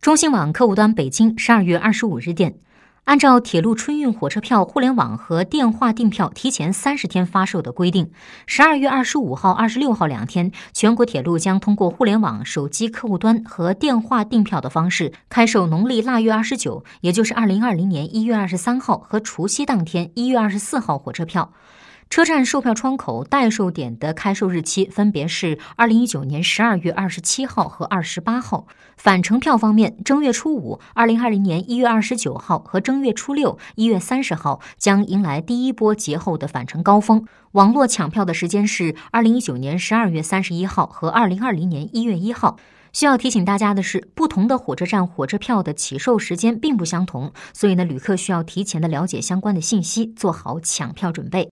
中新网客户端北京十二月二十五日电，按照铁路春运火车票互联网和电话订票提前三十天发售的规定，十二月二十五号、二十六号两天，全国铁路将通过互联网、手机客户端和电话订票的方式开售农历腊月二十九，也就是二零二零年一月二十三号和除夕当天一月二十四号火车票。车站售票窗口代售点的开售日期分别是二零一九年十二月二十七号和二十八号。返程票方面，正月初五（二零二零年一月二十九号）和正月初六（一月三十号）将迎来第一波节后的返程高峰。网络抢票的时间是二零一九年十二月三十一号和二零二零年一月一号。需要提醒大家的是，不同的火车站火车票的起售时间并不相同，所以呢，旅客需要提前的了解相关的信息，做好抢票准备。